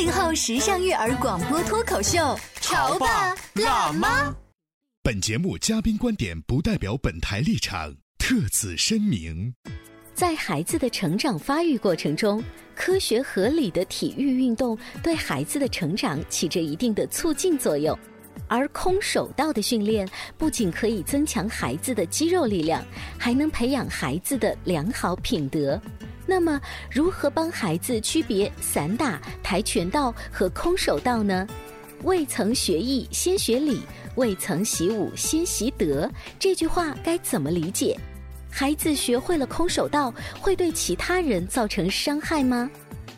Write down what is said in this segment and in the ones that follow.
八零后时尚育儿广播脱口秀，潮爸辣妈。本节目嘉宾观点不代表本台立场，特此声明。在孩子的成长发育过程中，科学合理的体育运动对孩子的成长起着一定的促进作用。而空手道的训练不仅可以增强孩子的肌肉力量，还能培养孩子的良好品德。那么，如何帮孩子区别散打、跆拳道和空手道呢？未曾学艺先学礼，未曾习武先习德，这句话该怎么理解？孩子学会了空手道，会对其他人造成伤害吗？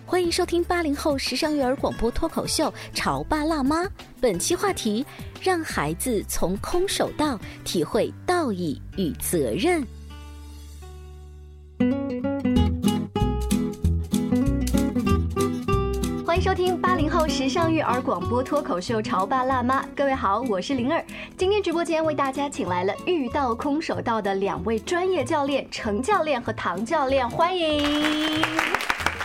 欢迎收听八零后时尚育儿广播脱口秀《潮爸辣妈》，本期话题：让孩子从空手道体会道义与责任。收听八零后时尚育儿广播脱口秀《潮爸辣妈》，各位好，我是灵儿。今天直播间为大家请来了遇到空手道的两位专业教练程教练和唐教练，欢迎。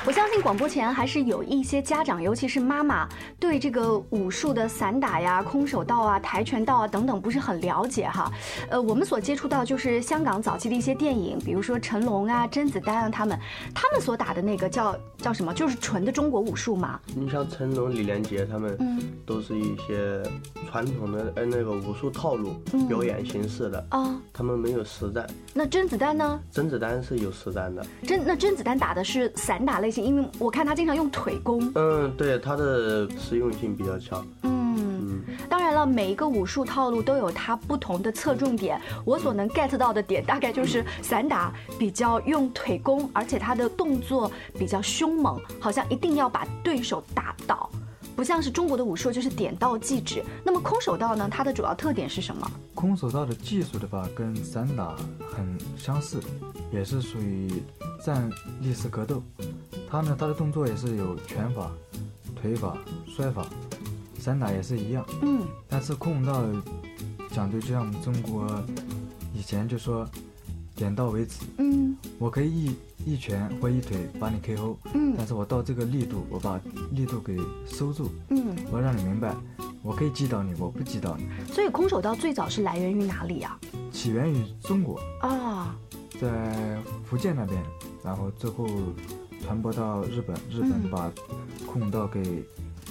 我相信广播前还是有一些家长，尤其是妈妈，对这个武术的散打呀、空手道啊、跆拳道啊等等不是很了解哈。呃，我们所接触到就是香港早期的一些电影，比如说成龙啊、甄子丹啊他们，他们所打的那个叫叫什么，就是纯的中国武术嘛。你像成龙、李连杰他们，嗯都是一些传统的呃那个武术套路、嗯表演形式的，啊，他们没有实战。那甄子丹呢？甄子丹是有实战的，甄那甄子丹打的是散打类型，因为我看他经常用腿功。嗯，对，他的实用性比较强。嗯，嗯，当然了，每一个武术套路都有它不同的侧重点。我所能 get 到的点，大概就是散打比较用腿功，而且它的动作比较凶猛，好像一定要把对手打倒，不像是中国的武术就是点到即止。那么空手道呢？它的主要特点是什么？空手道的技术的话，跟散打很相似，也是属于站立式格斗。它呢，它的动作也是有拳法、腿法、摔法，散打也是一样。嗯但是空手道讲究就像我们中国以前就说点到为止，嗯。我可以一一拳或一腿把你 KO，嗯。但是我到这个力度，我把力度给收住，嗯。我让你明白，我可以击倒你，我不击倒你。所以空手道最早是来源于哪里呀、起源于中国，啊？在福建那边，然后最后传播到日本，日本嗯。把空手道给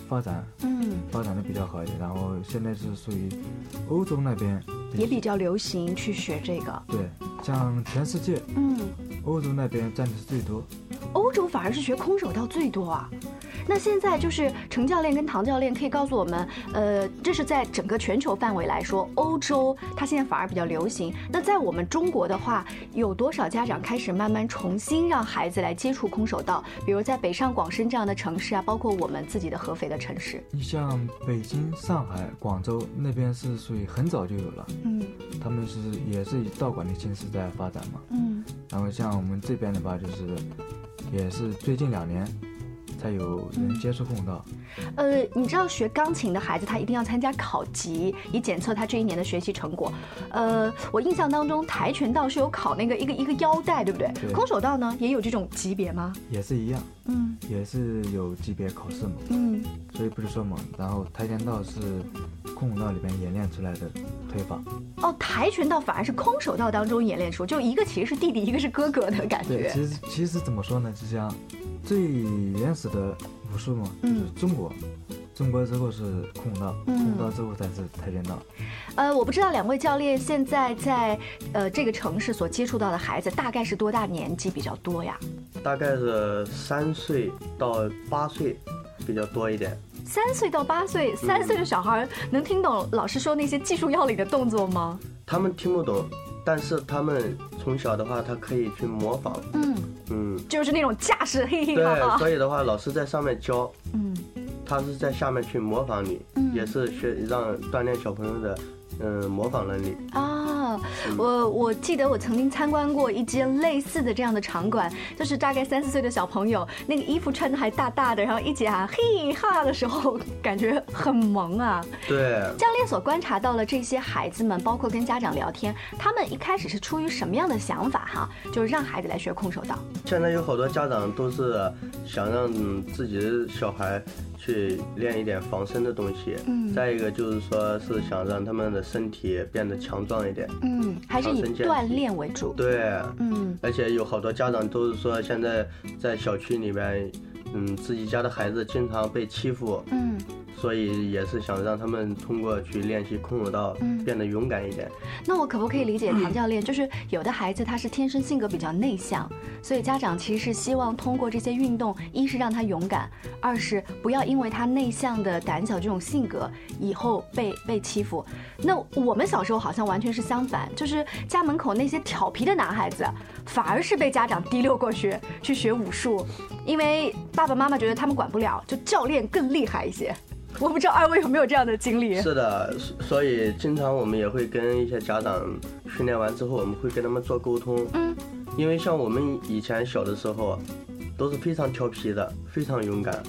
发展嗯，发展的比较好一点，然后现在是属于欧洲那边也比较流行去学这个。对，像全世界嗯，欧洲那边占的是最多。欧洲反而是学空手道最多啊。那现在就是程教练跟唐教练可以告诉我们，呃，这是在整个全球范围来说，欧洲它现在反而比较流行。那在我们中国的话，有多少家长开始慢慢重新让孩子来接触空手道？比如在北上广深这样的城市啊，包括我们自己的合肥的城市。你像北京、上海、广州那边是属于很早就有了，嗯他们是也是以道馆的形式在发展嘛。嗯然后像我们这边的话，就是也是最近两年才有人接触空手道。呃，你知道学钢琴的孩子他一定要参加考级，以检测他这一年的学习成果。呃，我印象当中跆拳道是有考那个一个一个腰带，对不对？对空手道呢也有这种级别吗？也是一样，嗯也是有级别考试嘛，嗯所以不是说嘛。然后跆拳道是空手道里面演练出来的腿法，哦，跆拳道反而是空手道当中演练出，就一个其实是弟弟，一个是哥哥的感对，觉。其实其实怎么说呢？就像最原始的武术嘛，嗯就是中国中国之后是空手道，嗯空手道之后才是跆拳道。呃，我不知道两位教练现在在呃这个城市所接触到的孩子大概是多大年纪比较多呀？大概是三岁到八岁比较多一点。三岁到八岁，三岁的小孩能听懂老师说那些技术要领的动作吗？他们听不懂，但是他们从小的话，他可以去模仿。嗯，嗯，就是那种架势，嘿嘿对。所以的话，老师在上面教，嗯他是在下面去模仿你，嗯也是学让锻炼小朋友的嗯模仿能力。啊，我我记得我曾经参观过一间类似的这样的场馆，就是大概三四岁的小朋友，那个衣服穿的还大大的，然后一起喊嘿哈的时候，感觉很萌啊。对，教练所观察到了这些孩子们，包括跟家长聊天，他们一开始是出于什么样的想法哈？就是让孩子来学空手道。现在有好多家长都是想让自己的小孩去练一点防身的东西，嗯。再一个就是说是想让他们的身体变得强壮一点，嗯，还是以锻炼为主。对，嗯。而且有好多家长都是说现在在小区里面，嗯，自己家的孩子经常被欺负，嗯。所以也是想让他们通过去练习空手道嗯变得勇敢一点。那我可不可以理解唐教练，就是有的孩子他是天生性格比较内向，所以家长其实是希望通过这些运动，一是让他勇敢，二是不要因为他内向的胆小这种性格以后被被欺负。那我们小时候好像完全是相反，就是家门口那些调皮的男孩子，反而是被家长提溜过去去学武术，因为爸爸妈妈觉得他们管不了，就教练更厉害一些。我不知道二位有没有这样的经历？是的，所所以经常我们也会跟一些家长训练完之后，我们会跟他们做沟通。嗯，因为像我们以前小的时候，都是非常调皮的，非常勇敢，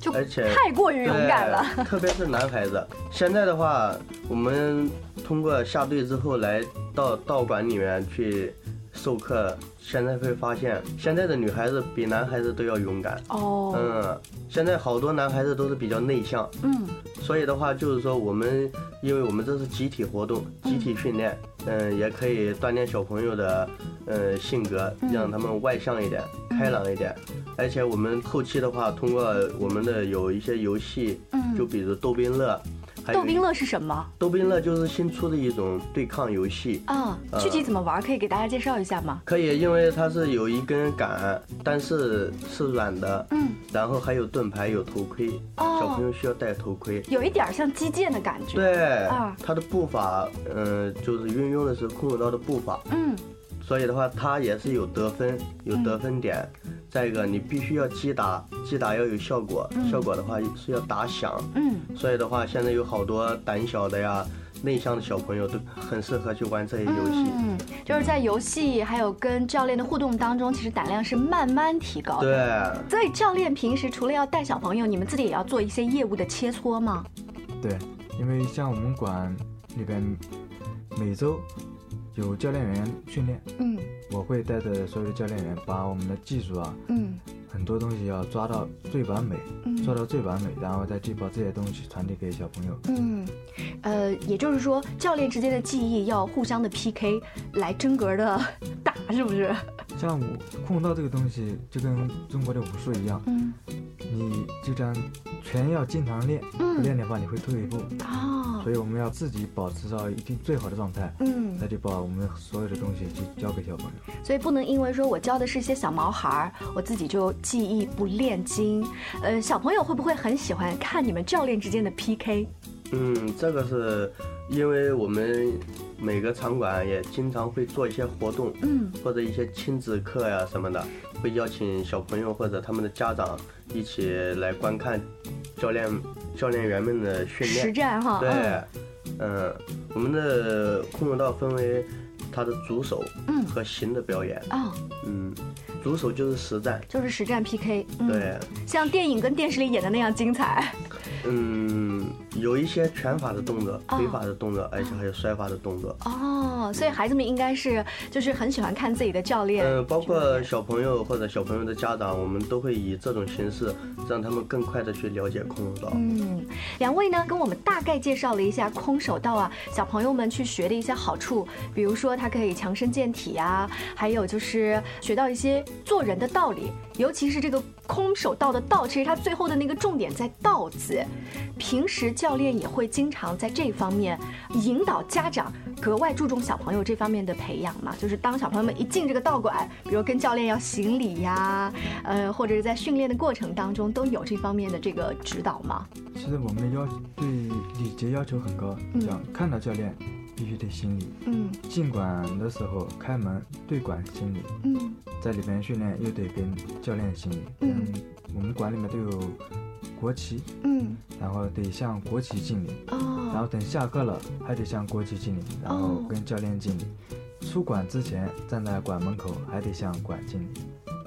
就而且太过于勇敢了。特别是男孩子。现在的话，我们通过下队之后来到道馆里面去授课，现在会发现，现在的女孩子比男孩子都要勇敢。哦，嗯，现在好多男孩子都是比较内向，嗯。所以的话就是说，我们因为我们这是集体活动、集体训练，嗯、也可以锻炼小朋友的呃性格，嗯。让他们外向一点、开朗一点。而且我们后期的话，通过我们的有一些游戏，嗯。就比如逗宾乐，逗冰乐是什么逗冰乐就是新出的一种对抗游戏。啊？呃具体怎么玩？可以给大家介绍一下吗？可以，因为它是有一根杆，但是是软的，嗯，然后还有盾牌、有头盔，哦小朋友需要戴头盔。有一点儿像击剑的感觉。，对啊，他的步伐，嗯、就是运用的是空手道的步伐，嗯所以的话，它也是有得分，有得分点。再一个，你必须要击打，击打要有效果，效果的话是要打响。嗯，所以的话，现在有好多胆小的呀、内向的小朋友都很适合去玩这些游戏。嗯，就是在游戏还有跟教练的互动当中，其实胆量是慢慢提高的。对，所以教练平时除了要带小朋友，你们自己也要做一些业务的切磋吗？对，因为像我们馆里边每周有教练员训练，嗯。我会带着所有的教练员把我们的技术啊，嗯。很多东西要抓到最完美，嗯。做到最完美，然后再去把这些东西传递给小朋友。嗯，呃，也就是说，教练之间的技艺要互相的 PK 来真格的 打，是不是？像武空手道这个东西，就跟中国的武术一样，嗯。你就这样拳要经常练，不嗯练的话你会退一步，哦所以我们要自己保持到一定最好的状态，嗯那就把我们所有的东西去交给小朋友。所以不能因为说我教的是一些小毛孩儿，我自己就技艺不练精。呃，小朋友会不会很喜欢看你们教练之间的 PK？嗯，这个是因为我们每个场馆也经常会做一些活动，嗯或者一些亲子课呀、什么的，会邀请小朋友或者他们的家长一起来观看教练教练员们的训练实。战哈，对嗯，嗯，我们的空手道分为它的主手嗯和形的表演。啊，嗯，主手就是实战，就是实战 PK，嗯，对，像电影跟电视里演的那样精彩。嗯，有一些拳法的动作、腿法的动作，而且还有摔法的动作。哦，所以孩子们应该是就是很喜欢看自己的教练。嗯，包括小朋友或者小朋友的家长，我们都会以这种形式让他们更快的去了解空手道。嗯，两位呢跟我们大概介绍了一下空手道啊，小朋友们去学的一些好处，比如说它可以强身健体啊，还有就是学到一些做人的道理，尤其是这个空手道的道，其实它最后的那个重点在“道”字。平时教练也会经常在这方面引导家长格外注重小朋友这方面的培养嘛，就是当小朋友们一进这个道馆，比如跟教练要行礼呀、呃，或者是在训练的过程当中都有这方面的这个指导吗？其实我们的要对礼节要求很高，嗯像看到教练必须得行礼，嗯进馆的时候开门对馆行礼，嗯在里边训练又得跟教练行礼。嗯嗯，我们馆里面都有国旗，嗯然后得向国旗敬礼，哦然哦后等下课了还得向国旗敬礼，然后哦跟教练敬礼。出馆之前站在馆门口还得向馆敬礼。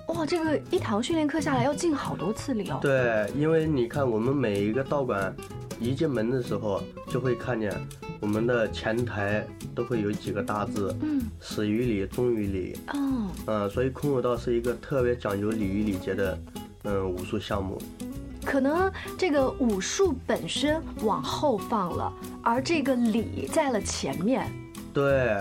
哇，这个一堂训练课下来要敬好多次礼哦。对，因为你看我们每一个道馆一进门的时候，就会看见我们的前台都会有几个大字嗯“始于礼，终于礼”。哦嗯，所以空手道是一个特别讲究礼仪礼节的嗯武术项目。可能这个武术本身往后放了，而这个礼在了前面。对，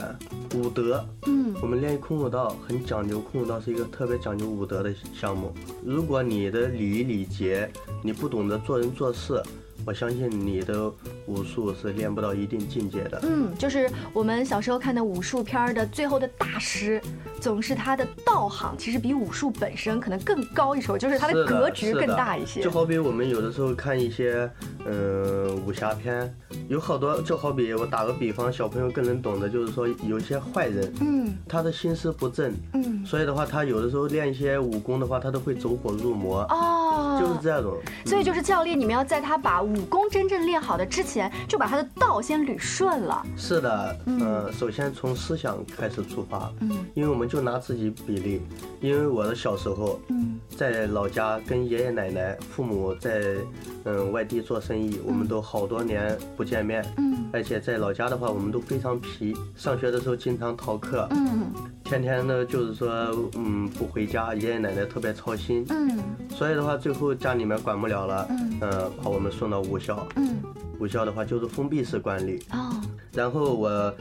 武德，嗯我们练空手道很讲究，空手道是一个特别讲究武德的项目。如果你的礼仪礼节你不懂得做人做事，我相信你的武术是练不到一定境界的。嗯，就是我们小时候看的武术片儿的最后的大师，总是他的道行其实比武术本身可能更高一筹，就是他的格局更大一些。就好比我们有的时候看一些，嗯、武侠片，有好多，就好比我打个比方，小朋友更能懂的，就是说有一些坏人，嗯他的心思不正，嗯所以的话，他有的时候练一些武功的话，他都会走火入魔，哦，就是这种。所以就是教练，你们要在他把武功真正练好的之前，就把他的道先捋顺了。是的，嗯、首先从思想开始出发，嗯因为我们就拿自己比例，因为我的小时候嗯。在老家跟爷爷奶奶、父母在嗯外地做生意，我们都好多年不见面，嗯。而且在老家的话，我们都非常皮，上学的时候经常逃课，嗯。天天呢就是说嗯不回家，爷爷奶奶特别操心，嗯。所以的话最后家里面管不了了，嗯。呃把我们送到武校，嗯。武校的话就是封闭式管理，哦。然后我，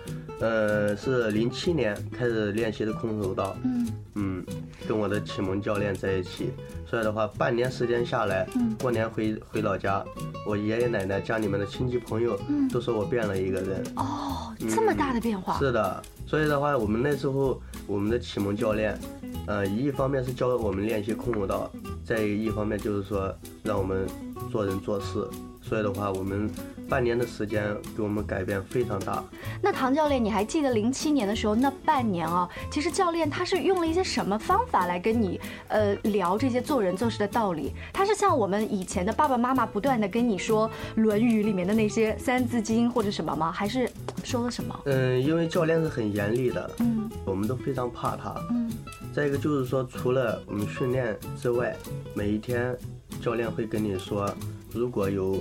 呃，是零七年开始练习的空手道，嗯嗯，跟我的启蒙教练在一起，所以的话，半年时间下来，嗯过年回回老家，我爷爷奶奶家里面的亲戚朋友，嗯都说我变了一个人。哦，这么大的变化。是的，所以的话，我们那时候我们的启蒙教练，呃，一方面是教我们练习空手道，再一方面就是说让我们做人做事。所以的话，我们半年的时间给我们改变非常大。那唐教练，你还记得零七年的时候那半年啊？其实教练他是用了一些什么方法来跟你呃聊这些做人做事的道理？他是像我们以前的爸爸妈妈不断的跟你说《论语》里面的那些三字经或者什么吗？还是说了什么？嗯，因为教练是很严厉的，嗯我们都非常怕他。嗯再一个就是说，除了我们训练之外，每一天教练会跟你说，如果有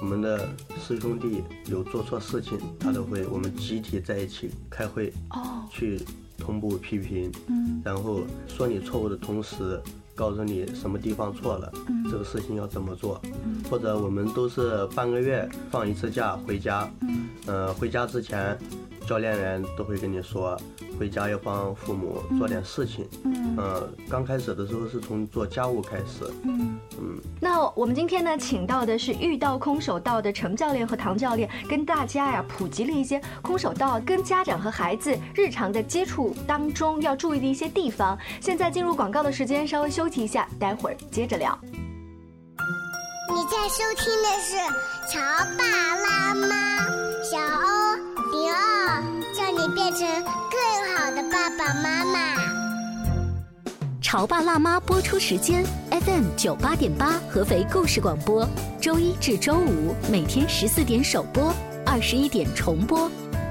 我们的师兄弟有做错事情，他都会我们集体在一起开会哦。去同步批评，嗯。然后说你错误的同时，告诉你什么地方错了，嗯。这个事情要怎么做，或者我们都是半个月放一次假回家，嗯。呃，回家之前，教练员都会跟你说，回家要帮父母做点事情。嗯。呃，刚开始的时候是从做家务开始，嗯。嗯，那我们今天呢，请到的是遇到空手道的程教练和唐教练，跟大家呀普及了一些空手道跟家长和孩子日常的接触当中要注意的一些地方。现在进入广告的时间，稍微休息一下，待会儿接着聊。你在收听的是《潮爸辣妈》，小欧零二，叫你变成更好的爸爸妈妈。《潮爸辣妈》播出时间：FM 九八点八，合肥故事广播，周一至周五每天十四点首播，二十一点重播。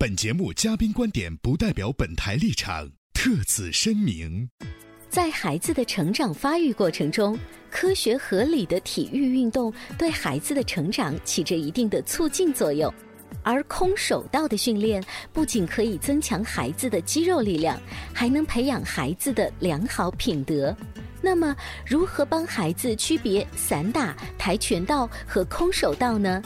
本节目嘉宾观点不代表本台立场，特此声明。在孩子的成长发育过程中，科学合理的体育运动对孩子的成长起着一定的促进作用。而空手道的训练不仅可以增强孩子的肌肉力量，还能培养孩子的良好品德。那么，如何帮孩子区别散打、跆拳道和空手道呢？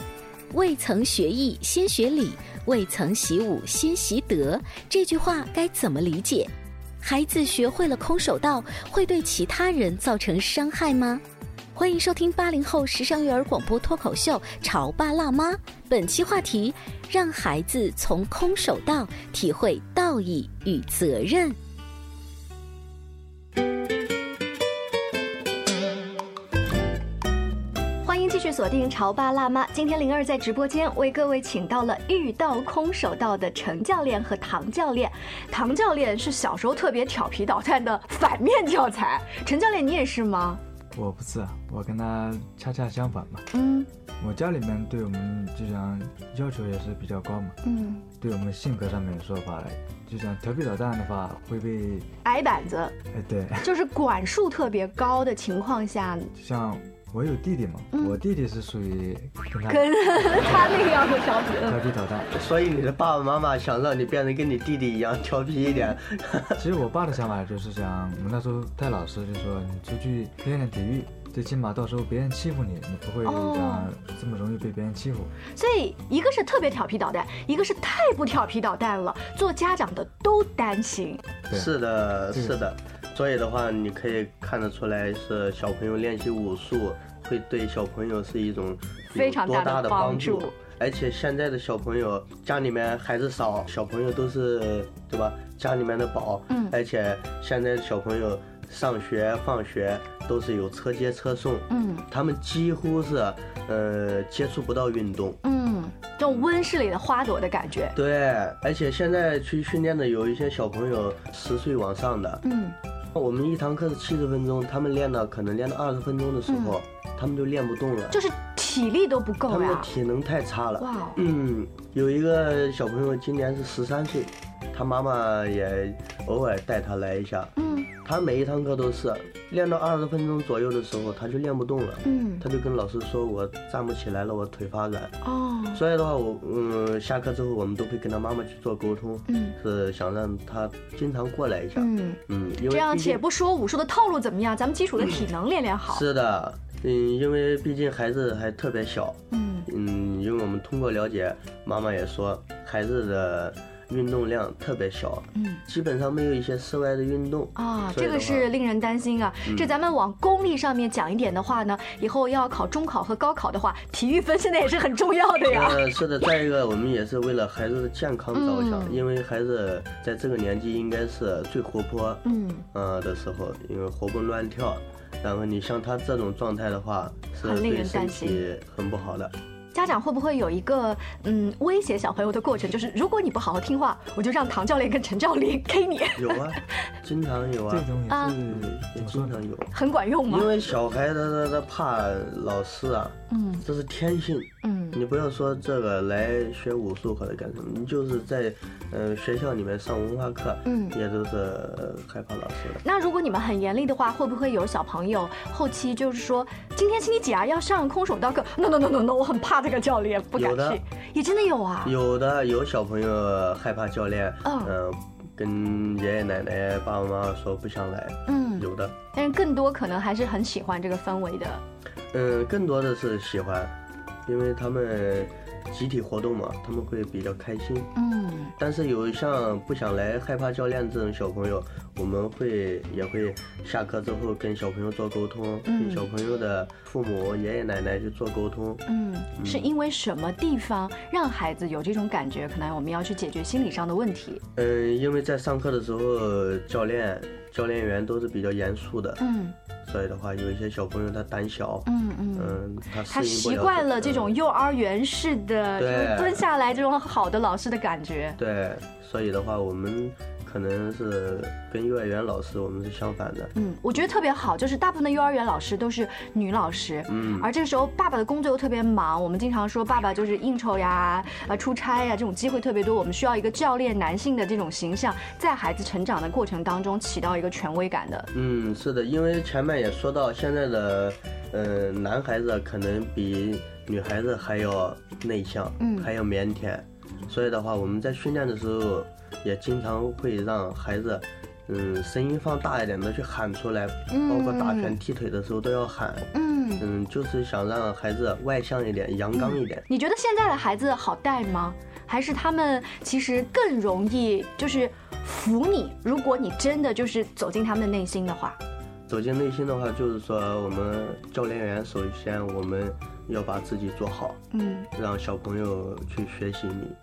未曾学艺先学礼，未曾习武先习德。这句话该怎么理解？孩子学会了空手道，会对其他人造成伤害吗？欢迎收听八零后时尚育儿广播脱口秀《潮爸辣妈》。本期话题：让孩子从空手道体会道义与责任。锁定潮爸辣妈。今天灵儿在直播间为各位请到了遇到空手道的陈教练和唐教练。唐教练是小时候特别调皮捣蛋的反面教材，陈教练你也是吗？我不是，我跟他恰恰相反嘛。嗯，我家里面对我们就像要求也是比较高嘛。嗯，对我们性格上面说法，就像调皮捣蛋的话会被挨板子。哎，对，就是管束特别高的情况下，像。我有弟弟嘛，我弟弟是属于跟他跟 他那样的调皮，调皮捣蛋。所以你的爸爸妈妈想让你变得跟你弟弟一样调皮一点。其实我爸的想法就是想，我们那时候带老师就说，你出去练练体育，最起码到时候别人欺负你，你不会这样这么容易被别人欺负。所以一个是特别调皮捣蛋，一个是太不调皮捣蛋了，做家长的都担心。是的，是的。所以的话，你可以看得出来，是小朋友练习武术会对小朋友是一种非常大的帮助。而且现在的小朋友家里面孩子少，小朋友都是对吧？家里面的宝。嗯。而且现在小朋友上学放学都是有车接车送。嗯。他们几乎是呃接触不到运动。嗯。这种温室里的花朵的感觉。对，而且现在去训练的有一些小朋友十岁往上的。嗯。我们一堂课是七十分钟，他们练到可能练到二十分钟的时候，他们就练不动了，就是体力都不够他们的体能太差了。哇，嗯，有一个小朋友今年是十三岁，他妈妈也偶尔带他来一下。嗯，他每一堂课都是练到二十分钟左右的时候，他就练不动了。嗯，他就跟老师说：“我站不起来了，我腿发软。”哦，所以的话，我嗯，下课之后我们都会跟他妈妈去做沟通。嗯，是想让他经常过来一下。嗯嗯，这样且不说武术的套路怎么样，咱们基础的体能练练好。是的，嗯，因为毕竟孩子还特别小。嗯嗯，因为我们通过了解，妈妈也说孩子的。运动量特别小，嗯，基本上没有一些室外的运动啊，这个是令人担心啊。这咱们往功利上面讲一点的话呢，以后要考中考和高考的话，体育分现在也是很重要的呀。嗯，是的，再一个我们也是为了孩子的健康着想，因为孩子在这个年纪应该是最活泼，嗯，呃的时候，因为活蹦乱跳，然后你像他这种状态的话，是对身体很不好的。家长会不会有一个嗯威胁小朋友的过程？就是如果你不好好听话，我就让唐教练跟陈教练 K 你。有啊，经常有啊，这种也是也经常有，很管用吗？因为小孩他他他怕老师啊，嗯，这是天性，嗯，你不要说这个来学武术或者干什么，你就是在呃学校里面上文化课，嗯，也都是害怕老师的。那如果你们很严厉的话，会不会有小朋友后期就是说，今天星期几啊，要上空手道课？No No No No No，我很怕。这个教练不敢去，也真的有啊。有的有小朋友害怕教练，嗯，跟爷爷奶奶、爸爸妈妈说不想来，嗯，有的。但是更多可能还是很喜欢这个氛围的。嗯，更多的是喜欢，因为他们集体活动嘛，他们会比较开心。嗯，但是有像不想来、害怕教练这种小朋友，我们会也会下课之后跟小朋友做沟通，嗯跟小朋友的父母、爷爷奶奶去做沟通。嗯，是因为什么地方让孩子有这种感觉？可能我们要去解决心理上的问题。嗯，因为在上课的时候，教练、教练员都是比较严肃的。嗯。所以的话，有一些小朋友他胆小，嗯嗯嗯，他习惯了这嗯种幼儿园式的，对就是蹲下来这种好的老师的感觉。对，所以的话，我们可能是跟幼儿园老师我们是相反的。嗯，我觉得特别好，就是大部分的幼儿园老师都是女老师，嗯而这个时候爸爸的工作又特别忙，我们经常说爸爸就是应酬呀、啊出差呀这种机会特别多，我们需要一个教练男性的这种形象，在孩子成长的过程当中起到一个权威感的。嗯，是的，因为前面也说到，现在的呃男孩子可能比女孩子还要内向，嗯还要腼腆，所以的话，我们在训练的时候也经常会让孩子。嗯，声音放大一点的去喊出来，包括打拳、踢腿的时候都要喊。嗯嗯，就是想让孩子外向一点、阳刚一点。你觉得现在的孩子好带吗？还是他们其实更容易就是服你？如果你真的就是走进他们的内心的话，走进内心的话，就是说我们教练员首先我们要把自己做好，嗯。让小朋友去学习你。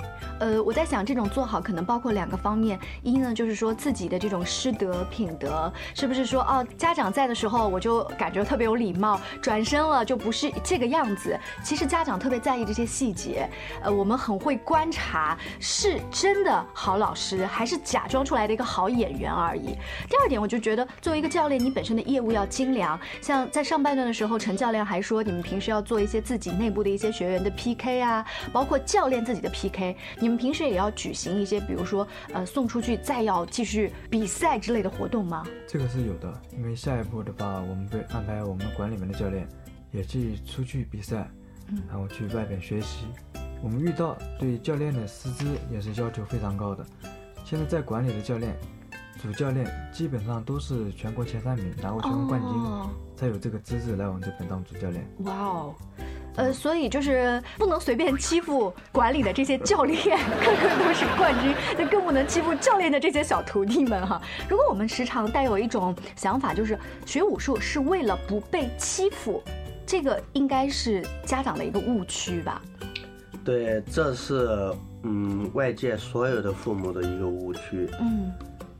呃，我在想，这种做好可能包括两个方面，一呢就是说自己的这种师德品德，是不是说哦，家长在的时候我就感觉特别有礼貌，转身了就不是这个样子。其实家长特别在意这些细节，呃，我们很会观察，是真的好老师，还是假装出来的一个好演员而已。第二点，我就觉得作为一个教练，你本身的业务要精良。像在上半段的时候，陈教练还说，你们平时要做一些自己内部的一些学员的 PK 啊，包括教练自己的 PK。你们平时也要举行一些，比如说呃送出去再要继续比赛之类的活动吗？这个是有的，因为下一步的话，我们会安排我们管里面的教练也去出去比赛，嗯然后去外边学习。我们遇到对教练的师资也是要求非常高的。现在在管理的教练，主教练基本上都是全国前三名，拿过全国冠军，哦才有这个资质来我们这边当主教练。哇哦。呃，所以就是不能随便欺负管理的这些教练，个个都是冠军，那更不能欺负教练的这些小徒弟们哈。如果我们时常带有一种想法，就是学武术是为了不被欺负，这个应该是家长的一个误区吧？对，这是嗯外界所有的父母的一个误区。嗯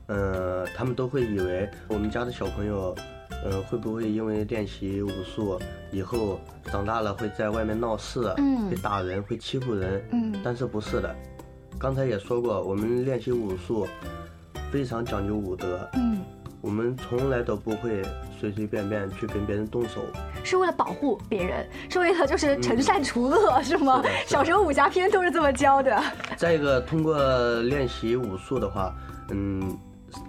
呃，他们都会以为我们家的小朋友，呃，会不会因为练习武术以后长大了会在外面闹事，嗯会打人，会欺负人？嗯但是不是的，刚才也说过，我们练习武术非常讲究武德，嗯，我们从来都不会随随便便去跟别人动手。是为了保护别人，是为了就是惩善除恶，是吗？是是小时候武侠片都是这么教的。再一个，通过练习武术的话，嗯，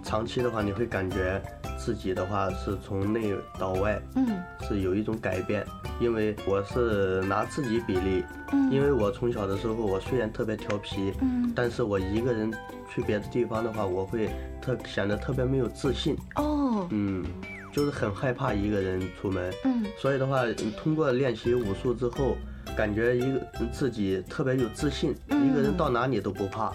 长期的话，你会感觉自己的话是从内到外，嗯。是有一种改变。因为我是拿自己比例，嗯。因为我从小的时候，我虽然特别调皮，嗯。但是我一个人去别的地方的话，我会特显得特别没有自信，哦，嗯，就是很害怕一个人出门。嗯。所以的话，嗯通过练习武术之后，感觉一个自己特别有自信，嗯。一个人到哪里都不怕。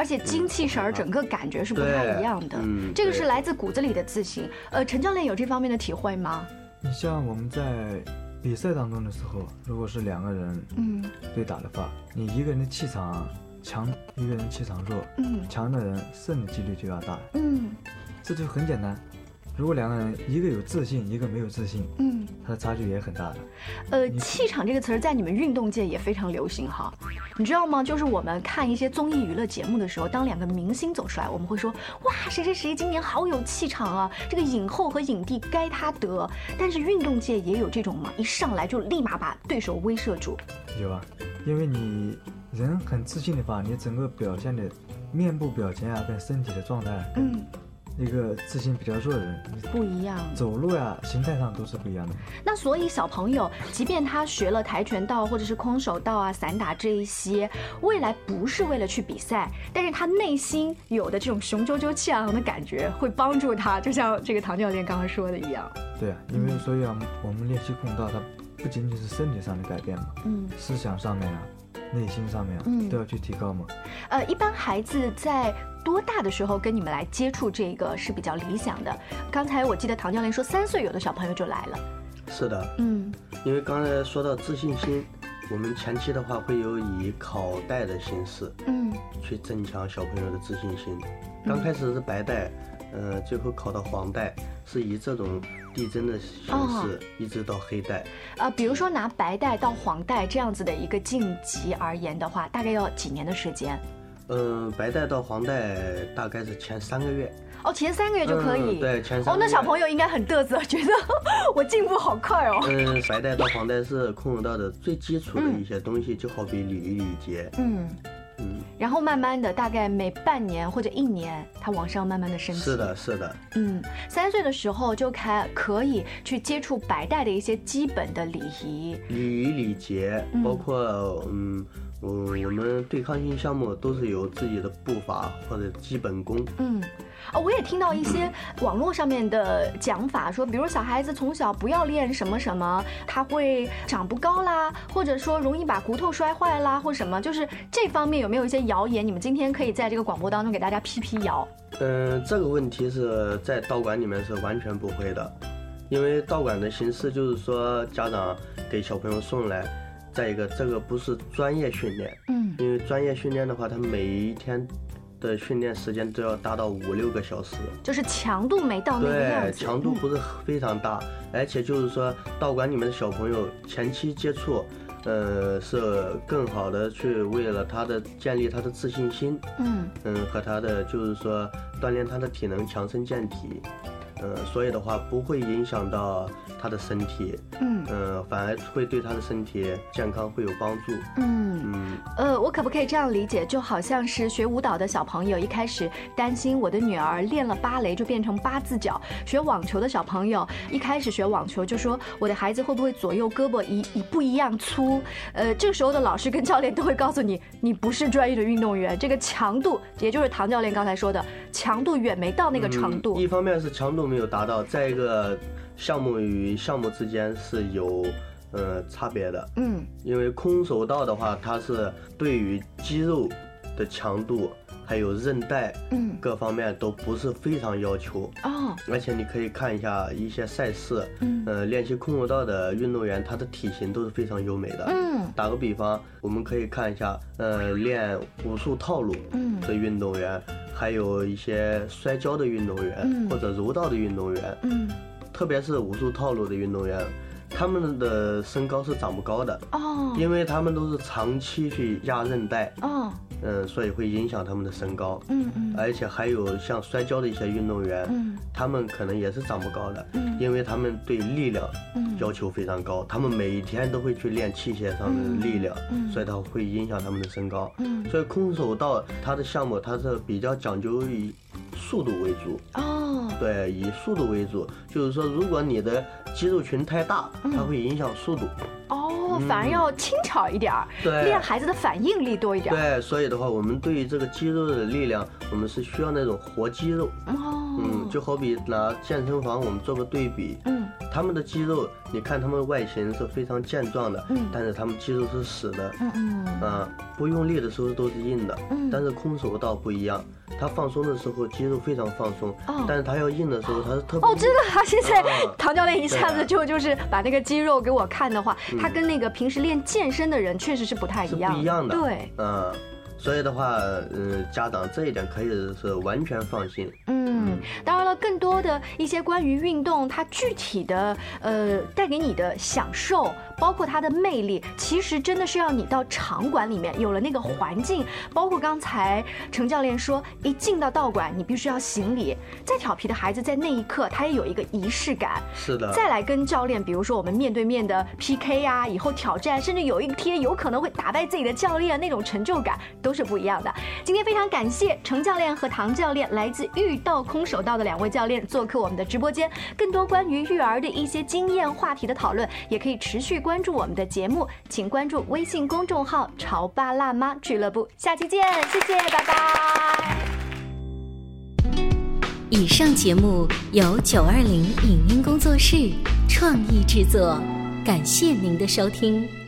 而且精气神儿整个感觉是不太一样的。嗯这个是来自骨子里的自信。呃，陈教练有这方面的体会吗？你像我们在比赛当中的时候，如果是两个人嗯对打的话，你一个人的气场强，一个人气场弱，嗯强的人胜的几率就要大。嗯这就很简单，如果两个人一个有自信，一个没有自信，嗯，他的差距也很大的。呃，气场这个词儿在你们运动界也非常流行哈，你知道吗？就是我们看一些综艺娱乐节目的时候，当两个明星走出来，我们会说哇，谁谁谁今年好有气场啊，这个影后和影帝该他得。但是运动界也有这种嘛，一上来就立马把对手威慑住。有啊，因为你人很自信的话，你整个表现的面部表情啊，跟身体的状态，嗯，一个自信比较弱的人，不一样。走路呀、形态上都是不一样的。那所以小朋友，即便他学了跆拳道或者是空手道啊、散打这一些，未来不是为了去比赛，但是他内心有的这种雄赳赳气昂昂的感觉，会帮助他，就像这个唐教练刚刚说的一样。对啊，因为所以啊，我们练习空道，它不仅仅是身体上的改变嘛，嗯思想上面啊，内心上面、嗯都要去提高嘛。呃，一般孩子在多大的时候跟你们来接触这个是比较理想的？刚才我记得唐教练说三岁有的小朋友就来了。是的，嗯因为刚才说到自信心，我们前期的话会有以考带的形式嗯去增强小朋友的自信心。刚开始是白带，呃，最后考到黄带，是以这种递增的形哦式，一直到黑带。呃，比如说拿白带到黄带这样子的一个晋级而言的话，大概要几年的时间？嗯，白带到黄带大概是前三个月。哦，前三个月就可以。嗯对前三哦，那小朋友应该很嘚瑟，觉得 我进步好快哦。嗯，白带到黄带是空手道的最基础的一些东西，就好比礼仪礼节。嗯，嗯，然后慢慢的，大概每半年或者一年，它往上慢慢的升级。是的，是的。嗯，三岁的时候就开可以去接触白带的一些基本的礼仪。礼仪礼节，嗯包括嗯，我我们对抗性项目都是有自己的步伐或者基本功。嗯，啊，我也听到一些网络上面的讲法，说，比如小孩子从小不要练什么什么，他会长不高啦，或者说容易把骨头摔坏啦，或什么，就是这方面有没有一些谣言？你们今天可以在这个广播当中给大家辟辟谣。嗯，这个问题是在道馆里面是完全不会的，因为道馆的形式就是说家长给小朋友送来，再一个这个不是专业训练，嗯，因为专业训练的话，他每一天的训练时间都要达到五六个小时，就是强度没到那个样对，强度嗯不是非常大，而且就是说道馆里面的小朋友前期接触。呃，是更好的去为了他的建立他的自信心，嗯。嗯，和他的就是说锻炼他的体能，强身健体，呃，所以的话不会影响到他的身体，嗯呃，反而会对他的身体健康会有帮助，嗯。嗯，呃，我可不可以这样理解？就好像是学舞蹈的小朋友一开始担心我的女儿练了芭蕾就变成八字脚；学网球的小朋友一开始学网球就说我的孩子会不会左右胳膊一一不一样粗？呃，这个时候的老师跟教练都会告诉你，你不是专业的运动员，这个强度，也就是唐教练刚才说的，强度远没到那个程度。嗯一方面是强度没有达到，再一个项目与项目之间是有呃差别的，嗯。因为空手道的话，它是对于肌肉的强度还有韧带嗯。各方面都不是非常要求。哦。而且你可以看一下一些赛事，嗯。呃，练习空手道的运动员，他的体型都是非常优美的。嗯。打个比方，我们可以看一下，呃，练武术套路嗯。的运动员，还有一些摔跤的运动员，嗯。或者柔道的运动员，嗯。特别是武术套路的运动员，他们的身高是长不高的，哦。因为他们都是长期去压韧带，哦嗯，所以会影响他们的身高。嗯嗯而且还有像摔跤的一些运动员，嗯他们可能也是长不高的，嗯因为他们对力量嗯要求非常高，他们每一天都会去练器械上的力量，所以它会影响他们的身高。嗯所以空手道它的项目它是比较讲究以速度为主，哦对，以速度为主，就是说如果你的肌肉群太大，嗯它会影响速度。哦，反而要轻巧一点儿，对练孩子的反应力多一点儿。对，所以的话，我们对于这个肌肉的力量，我们是需要那种活肌肉。哦，嗯，就好比拿健身房我们做个对比，嗯他们的肌肉，你看他们外形是非常健壮的，嗯但是他们肌肉是死的，嗯嗯啊，不用力的时候都是硬的，嗯但是空手道不一样，他放松的时候肌肉非常放松，哦但是他要硬的时候他是特别哦，真的他！现在啊 唐教练一下子就就是把那个肌肉给我看的话，嗯他跟那个平时练健身的人确实是不太一样，不一样的，对，嗯，所以的话，嗯，家长这一点可以是完全放心，嗯，当然了，更多的一些关于运动，它具体的呃带给你的享受，包括它的魅力，其实真的是要你到场馆里面有了那个环境，包括刚才程教练说，一进到道馆，你必须要行礼。再调皮的孩子，在那一刻他也有一个仪式感。是的，再来跟教练，比如说我们面对面的 PK 啊，以后挑战，甚至有一天有可能会打败自己的教练，那种成就感都是不一样的。今天非常感谢程教练和唐教练，来自玉道空手道的两位教练做客我们的直播间。更多关于育儿的一些经验话题的讨论，也可以持续关注我们的节目，请关注微信公众号“潮爸辣妈俱乐部”。下期见，谢谢，拜拜。以上节目由九二零影音工作室创意制作，感谢您的收听。